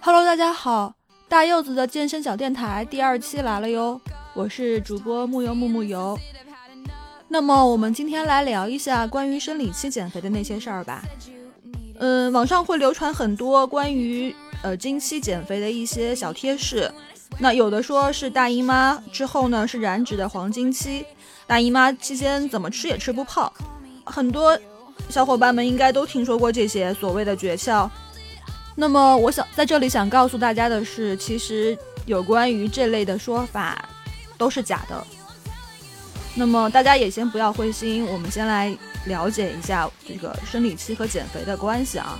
Hello，大家好，大柚子的健身小电台第二期来了哟，我是主播木油木木油。那么我们今天来聊一下关于生理期减肥的那些事儿吧。嗯，网上会流传很多关于呃经期减肥的一些小贴士。那有的说是大姨妈之后呢是燃脂的黄金期，大姨妈期间怎么吃也吃不胖。很多小伙伴们应该都听说过这些所谓的诀窍。那么我想在这里想告诉大家的是，其实有关于这类的说法都是假的。那么大家也先不要灰心，我们先来了解一下这个生理期和减肥的关系啊。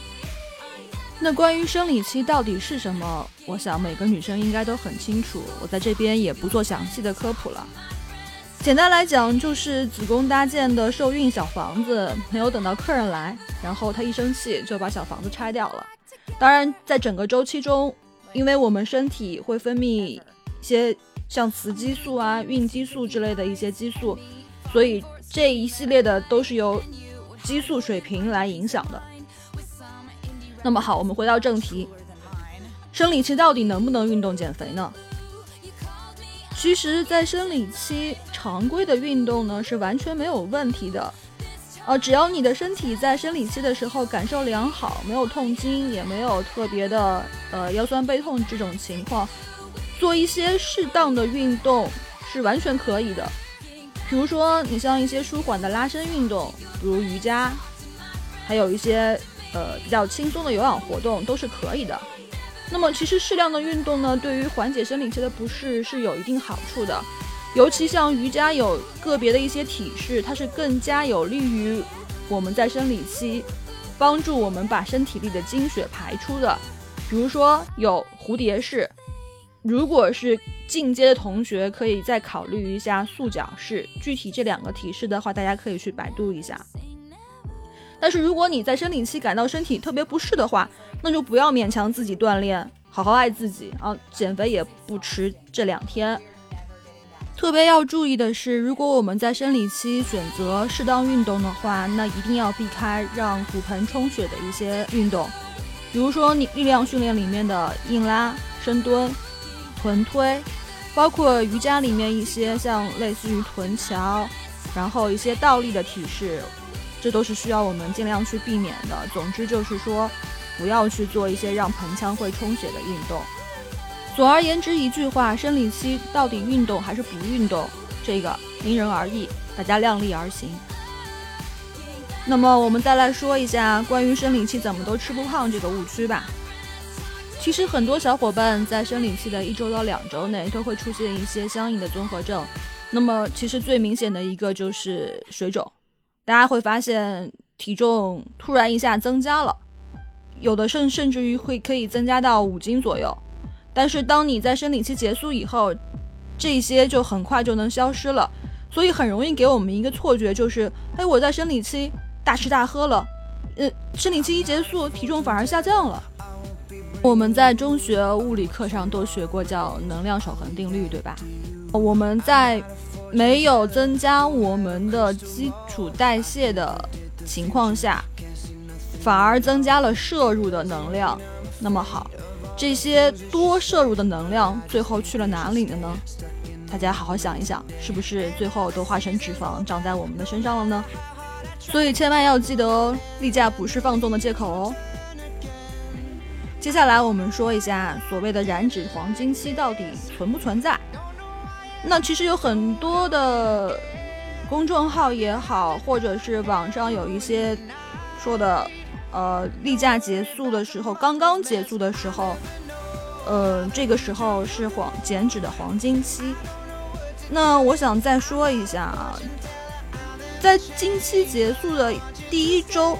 那关于生理期到底是什么，我想每个女生应该都很清楚，我在这边也不做详细的科普了。简单来讲，就是子宫搭建的受孕小房子没有等到客人来，然后她一生气就把小房子拆掉了。当然，在整个周期中，因为我们身体会分泌一些。像雌激素啊、孕激素之类的一些激素，所以这一系列的都是由激素水平来影响的。那么好，我们回到正题，生理期到底能不能运动减肥呢？其实，在生理期常规的运动呢是完全没有问题的，呃，只要你的身体在生理期的时候感受良好，没有痛经，也没有特别的呃腰酸背痛这种情况。做一些适当的运动是完全可以的，比如说你像一些舒缓的拉伸运动，比如瑜伽，还有一些呃比较轻松的有氧活动都是可以的。那么其实适量的运动呢，对于缓解生理期的不适是有一定好处的，尤其像瑜伽有个别的一些体式，它是更加有利于我们在生理期帮助我们把身体里的精血排出的，比如说有蝴蝶式。如果是进阶的同学，可以再考虑一下束脚式。具体这两个体式的话，大家可以去百度一下。但是如果你在生理期感到身体特别不适的话，那就不要勉强自己锻炼，好好爱自己啊！减肥也不迟这两天。特别要注意的是，如果我们在生理期选择适当运动的话，那一定要避开让骨盆充血的一些运动，比如说你力量训练里面的硬拉、深蹲。臀推，包括瑜伽里面一些像类似于臀桥，然后一些倒立的体式，这都是需要我们尽量去避免的。总之就是说，不要去做一些让盆腔会充血的运动。总而言之一句话，生理期到底运动还是不运动，这个因人而异，大家量力而行。那么我们再来说一下关于生理期怎么都吃不胖这个误区吧。其实很多小伙伴在生理期的一周到两周内都会出现一些相应的综合症，那么其实最明显的一个就是水肿，大家会发现体重突然一下增加了，有的甚甚至于会可以增加到五斤左右，但是当你在生理期结束以后，这些就很快就能消失了，所以很容易给我们一个错觉，就是哎我在生理期大吃大喝了，呃生理期一结束体重反而下降了。我们在中学物理课上都学过叫能量守恒定律，对吧？我们在没有增加我们的基础代谢的情况下，反而增加了摄入的能量。那么好，这些多摄入的能量最后去了哪里了呢？大家好好想一想，是不是最后都化成脂肪长在我们的身上了呢？所以千万要记得哦，例假不是放纵的借口哦。接下来我们说一下所谓的燃脂黄金期到底存不存在？那其实有很多的公众号也好，或者是网上有一些说的，呃，例假结束的时候，刚刚结束的时候，呃，这个时候是黄减脂的黄金期。那我想再说一下啊，在经期结束的第一周。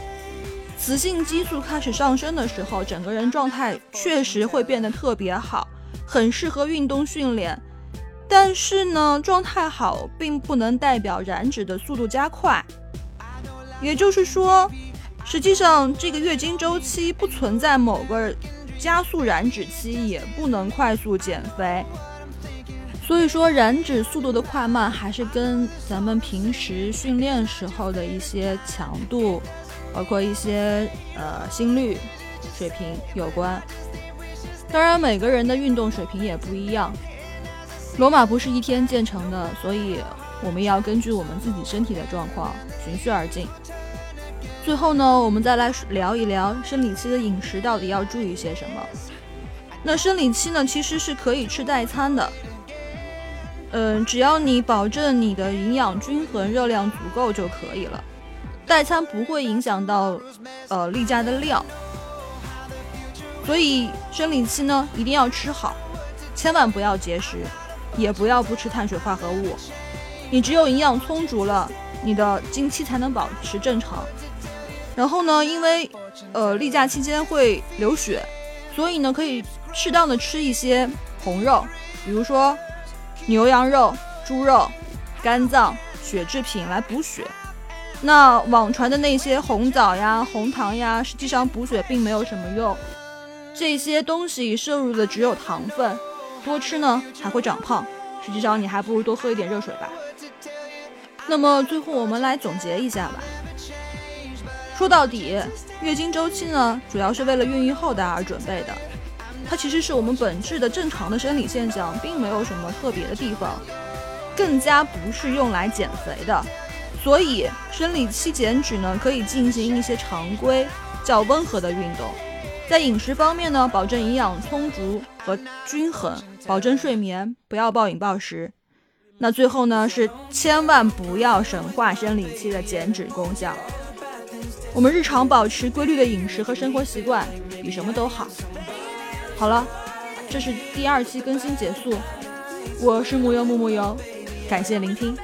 雌性激素开始上升的时候，整个人状态确实会变得特别好，很适合运动训练。但是呢，状态好并不能代表燃脂的速度加快。也就是说，实际上这个月经周期不存在某个加速燃脂期，也不能快速减肥。所以说，燃脂速度的快慢还是跟咱们平时训练时候的一些强度。包括一些呃心率水平有关，当然，每个人的运动水平也不一样。罗马不是一天建成的，所以我们要根据我们自己身体的状况循序而进。最后呢，我们再来聊一聊生理期的饮食到底要注意些什么。那生理期呢，其实是可以吃代餐的。嗯，只要你保证你的营养均衡、热量足够就可以了。代餐不会影响到呃例假的量，所以生理期呢一定要吃好，千万不要节食，也不要不吃碳水化合物。你只有营养充足了，你的经期才能保持正常。然后呢，因为呃例假期间会流血，所以呢可以适当的吃一些红肉，比如说。牛羊肉、猪肉、肝脏、血制品来补血。那网传的那些红枣呀、红糖呀，实际上补血并没有什么用。这些东西摄入的只有糖分，多吃呢还会长胖。实际上你还不如多喝一点热水吧。那么最后我们来总结一下吧。说到底，月经周期呢，主要是为了孕育后代而准备的。它其实是我们本质的正常的生理现象，并没有什么特别的地方，更加不是用来减肥的。所以生理期减脂呢，可以进行一些常规、较温和的运动。在饮食方面呢，保证营养充足和均衡，保证睡眠，不要暴饮暴食。那最后呢，是千万不要神化生理期的减脂功效。我们日常保持规律的饮食和生活习惯，比什么都好。好了，这是第二期更新结束，我是木油木木油，感谢聆听。